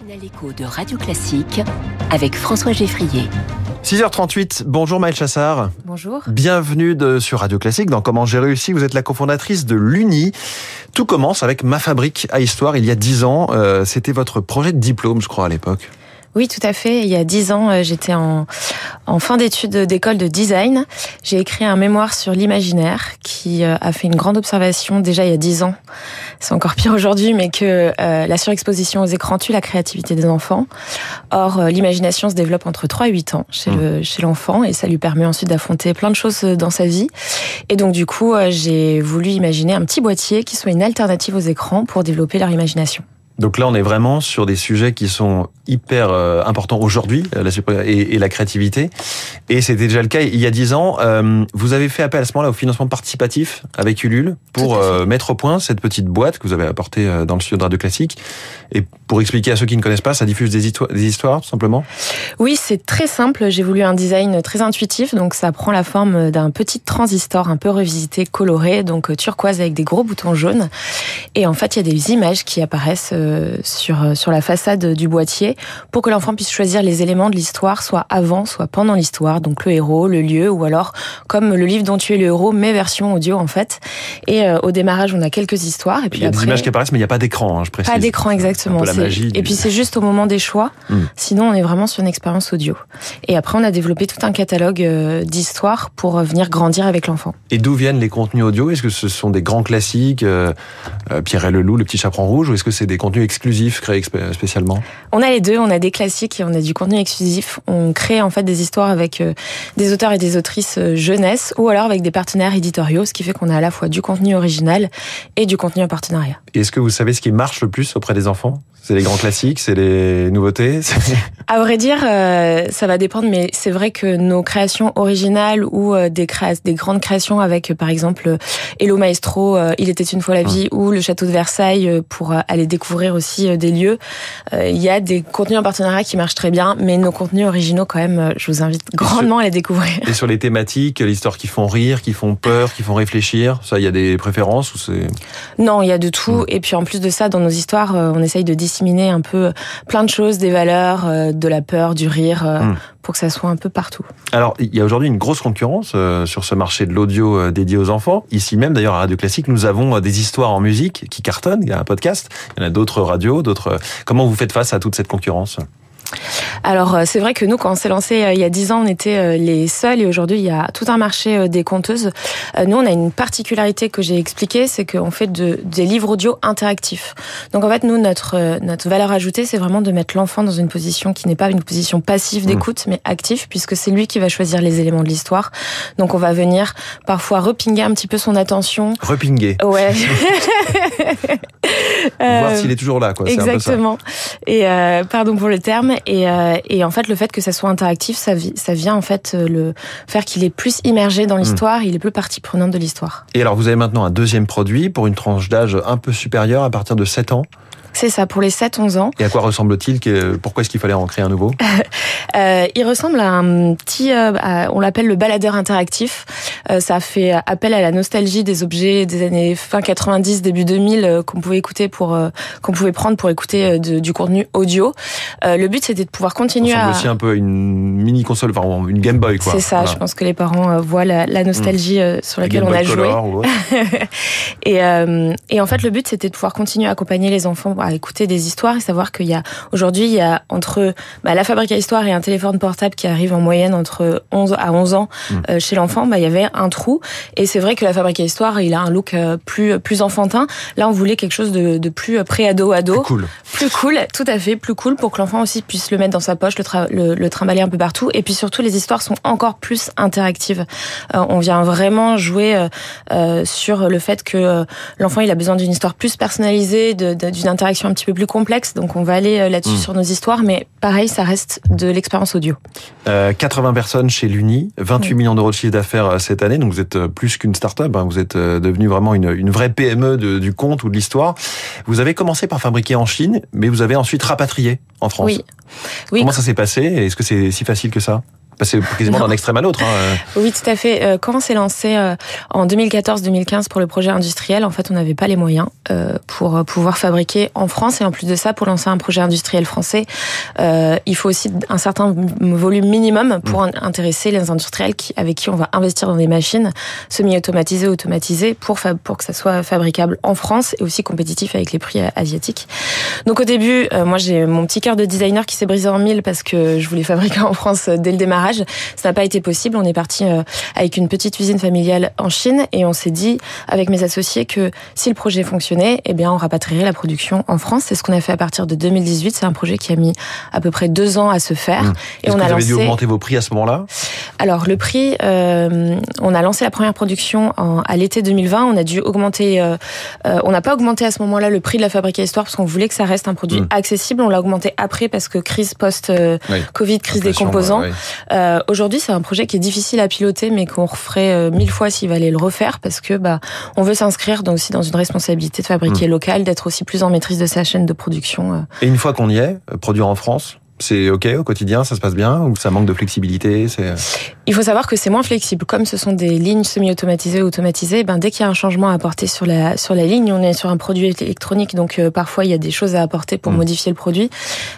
matinale écho de Radio Classique avec François Geffrier. 6h38, bonjour Maëlle Chassard. Bonjour. Bienvenue de, sur Radio Classique dans Comment j'ai réussi. Vous êtes la cofondatrice de l'UNI. Tout commence avec Ma Fabrique à Histoire il y a 10 ans. Euh, C'était votre projet de diplôme, je crois, à l'époque. Oui, tout à fait. Il y a dix ans, euh, j'étais en, en fin d'études d'école de design. J'ai écrit un mémoire sur l'imaginaire qui euh, a fait une grande observation déjà il y a dix ans. C'est encore pire aujourd'hui, mais que euh, la surexposition aux écrans tue la créativité des enfants. Or, l'imagination se développe entre 3 et 8 ans chez le chez l'enfant et ça lui permet ensuite d'affronter plein de choses dans sa vie. Et donc, du coup, j'ai voulu imaginer un petit boîtier qui soit une alternative aux écrans pour développer leur imagination. Donc là, on est vraiment sur des sujets qui sont hyper euh, importants aujourd'hui, euh, et, et, la créativité. Et c'était déjà le cas il y a dix ans. Euh, vous avez fait appel à ce moment-là au financement participatif avec Ulule pour mettre au point cette petite boîte que vous avez apportée dans le studio de Radio Classique. Et pour expliquer à ceux qui ne connaissent pas, ça diffuse des, histoires, des histoires tout simplement? Oui, c'est très simple. J'ai voulu un design très intuitif, donc ça prend la forme d'un petit transistor un peu revisité, coloré, donc turquoise avec des gros boutons jaunes. Et en fait, il y a des images qui apparaissent sur, sur la façade du boîtier pour que l'enfant puisse choisir les éléments de l'histoire, soit avant, soit pendant l'histoire, donc le héros, le lieu, ou alors comme le livre dont tu es le héros, mais version audio en fait. Et euh, au démarrage, on a quelques histoires. Et puis il y a après, des images qui apparaissent, mais il n'y a pas d'écran, hein, je précise. Pas d'écran exactement. la magie et puis c'est juste au moment des choix. Hmm. Sinon, on est vraiment sur une expérience audio. Et après, on a développé tout un catalogue euh, d'histoires pour euh, venir grandir avec l'enfant. Et d'où viennent les contenus audio? Est-ce que ce sont des grands classiques, Pierre et le loup, le petit chaperon rouge, ou est-ce que c'est des contenus exclusifs créés spécialement? On a les deux, on a des classiques et on a du contenu exclusif. On crée en fait des histoires avec euh, des auteurs et des autrices euh, jeunesse ou alors avec des partenaires éditoriaux, ce qui fait qu'on a à la fois du contenu original et du contenu en partenariat. Est-ce que vous savez ce qui marche le plus auprès des enfants? C'est les grands classiques, c'est les nouveautés? À vrai dire, euh, ça va dépendre, mais c'est vrai que nos créations originales ou euh, des, des grandes créations avec, par exemple, Hello Maestro, Il était une fois la vie, ou le château de Versailles, pour aller découvrir aussi des lieux, il y a des contenus en partenariat qui marchent très bien, mais nos contenus originaux, quand même, je vous invite grandement à les découvrir. Et sur les thématiques, l'histoire qui font rire, qui font peur, qui font réfléchir, ça, il y a des préférences ou c'est Non, il y a de tout. Et puis en plus de ça, dans nos histoires, on essaye de dissimuler un peu plein de choses, des valeurs, euh, de la peur, du rire, euh, hmm. pour que ça soit un peu partout. Alors, il y a aujourd'hui une grosse concurrence euh, sur ce marché de l'audio dédié aux enfants. Ici même, d'ailleurs, à Radio Classique, nous avons des histoires en musique qui cartonnent. Il y a un podcast, il y en a d'autres radios, d'autres. Comment vous faites face à toute cette concurrence concurrence alors euh, c'est vrai que nous quand on s'est lancé euh, il y a dix ans on était euh, les seuls et aujourd'hui il y a tout un marché des conteuses. Nous on a une particularité que j'ai expliquée c'est qu'on fait de, des livres audio interactifs. Donc en fait nous notre notre valeur ajoutée c'est vraiment de mettre l'enfant dans une position qui n'est pas une position passive mmh. d'écoute mais active puisque c'est lui qui va choisir les éléments de l'histoire. Donc on va venir parfois repinguer un petit peu son attention. Repinguer. Ouais. Voir s'il est toujours là quoi. Exactement. Et pardon pour le terme et, euh, et, en fait, le fait que ça soit interactif, ça, ça vient en fait euh, le faire qu'il est plus immergé dans hmm. l'histoire, il est plus partie prenante de l'histoire. Et alors, vous avez maintenant un deuxième produit pour une tranche d'âge un peu supérieure à partir de 7 ans c'est ça, pour les 7-11 ans. Et à quoi ressemble-t-il Pourquoi est-ce qu'il fallait en créer un nouveau? Euh, Il ressemble à un petit, euh, on l'appelle le baladeur interactif. Euh, ça fait appel à la nostalgie des objets des années fin 90, début 2000 euh, qu'on pouvait écouter pour, qu'on pouvait prendre pour écouter de, du contenu audio. le but c'était de pouvoir continuer ça à. aussi un peu une mini console, enfin une Game Boy quoi. C'est ça. Je pense que les parents voient la, la nostalgie mmh. sur laquelle on a joué. et, et en fait le but c'était de pouvoir continuer à accompagner les enfants à écouter des histoires et savoir qu'il y a aujourd'hui il y a entre bah, la fabrique à histoire et un téléphone portable qui arrive en moyenne entre 11 à 11 ans mm. euh, chez l'enfant, bah, il y avait un trou et c'est vrai que la fabrique à histoire il a un look euh, plus plus enfantin. Là on voulait quelque chose de, de plus pré-ado ado, plus cool, plus cool, tout à fait, plus cool pour que l'enfant aussi puisse le mettre dans sa poche, le, le, trimballer un peu partout et puis surtout les histoires sont encore plus interactives. Euh, on vient vraiment jouer sur le fait que l'enfant il a besoin d'une histoire plus personnalisée, d'une interaction un petit peu plus complexe, donc on va aller euh, là-dessus hmm. sur nos histoires, mais pareil, ça reste de l'expérience audio. 80 euh, personnes chez l'Uni, 28 millions d'euros de chiffre d'affaires euh, cette année, donc vous êtes plus qu'une start-up, hein. vous êtes devenu vraiment une, une vraie PME de, du conte ou de l'histoire. Vous avez commencé par fabriquer en Chine, mais vous avez ensuite rapatrié en France. Oui. oui. Comment ça s'est passé? Est-ce que c'est si facile que ça? C'est quasiment d'un extrême à l'autre. Hein. Oui, tout à fait. Euh, quand on s'est lancé euh, en 2014-2015 pour le projet industriel, en fait, on n'avait pas les moyens euh, pour pouvoir fabriquer en France. Et en plus de ça, pour lancer un projet industriel français, il faut aussi un certain volume minimum pour mmh. intéresser les industriels avec qui on va investir dans des machines semi-automatisées, automatisées, pour, pour que ça soit fabricable en France et aussi compétitif avec les prix asiatiques. Donc au début, moi j'ai mon petit cœur de designer qui s'est brisé en mille parce que je voulais fabriquer en France dès le démarrage. Ça n'a pas été possible. On est parti euh, avec une petite usine familiale en Chine et on s'est dit avec mes associés que si le projet fonctionnait, eh bien on rapatrierait la production en France. C'est ce qu'on a fait à partir de 2018. C'est un projet qui a mis à peu près deux ans à se faire. Mmh. Et on que a vous avez dû augmenter vos prix à ce moment-là? Alors le prix, euh, on a lancé la première production en, à l'été 2020. On a dû augmenter. Euh, euh, on n'a pas augmenté à ce moment-là le prix de la fabrique à histoire parce qu'on voulait que ça reste un produit mmh. accessible. On l'a augmenté après parce que crise post-Covid, crise des composants. Euh, aujourd'hui, c'est un projet qui est difficile à piloter, mais qu'on referait euh, mille fois s'il valait le refaire, parce que bah, on veut s'inscrire donc aussi dans une responsabilité de fabriquer mmh. local, d'être aussi plus en maîtrise de sa chaîne de production. Euh. Et une fois qu'on y est, produire en France, c'est ok au quotidien, ça se passe bien ou ça manque de flexibilité il faut savoir que c'est moins flexible. Comme ce sont des lignes semi-automatisées ou automatisées, ben dès qu'il y a un changement à apporter sur la sur la ligne, on est sur un produit électronique, donc euh, parfois il y a des choses à apporter pour mm. modifier le produit.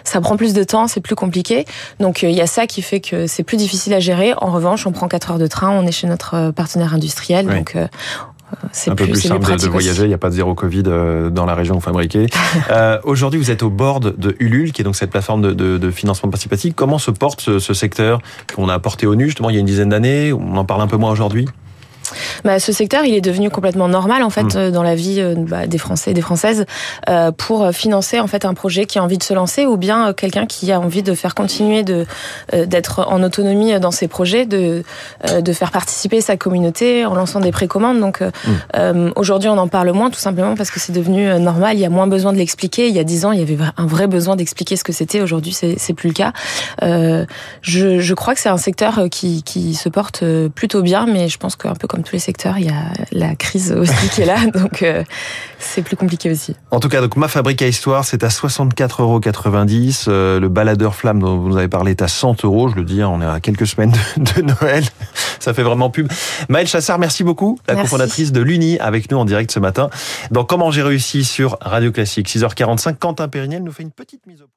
Ça prend plus de temps, c'est plus compliqué. Donc euh, il y a ça qui fait que c'est plus difficile à gérer. En revanche, on prend 4 heures de train, on est chez notre euh, partenaire industriel, donc c'est un peu plus, simple de, voyager. Il n'y a pas de zéro Covid euh, dans la région où fabriquez. euh, Aujourd'hui, vous êtes au board de Ulule, qui est donc cette plateforme de, de, de financement participatif. Comment se porte ce, ce secteur qu'on a apporté au nu justement il y a une dizaine d'années? On en parle un peu moins aujourd'hui? Bah, ce secteur, il est devenu complètement normal en fait mmh. euh, dans la vie euh, bah, des Français et des Françaises euh, pour financer en fait un projet qui a envie de se lancer ou bien quelqu'un qui a envie de faire continuer de d'être en autonomie dans ses projets, de de faire participer sa communauté en lançant des précommandes. Donc mmh. aujourd'hui, on en parle moins tout simplement parce que c'est devenu normal. Il y a moins besoin de l'expliquer. Il y a dix ans, il y avait un vrai besoin d'expliquer ce que c'était. Aujourd'hui, c'est c'est plus le cas. je je crois que c'est un secteur qui qui se porte plutôt bien, mais je pense qu'un peu comme tous les secteurs, il y a la crise aussi qui est là, donc euh, c'est plus compliqué aussi. En tout cas, donc ma fabrique à histoire, c'est à 64,90 euros. Euh, le baladeur flamme dont vous nous avez parlé est à 100 euros. Je le dis, hein, on est à quelques semaines de, Noël. Ça fait vraiment pub. Maëlle Chassard, merci beaucoup, la cofondatrice de l'Uni, avec nous en direct ce matin. Donc, comment j'ai réussi sur Radio Classique, 6h45, Quentin Périniel nous fait une petite mise au point.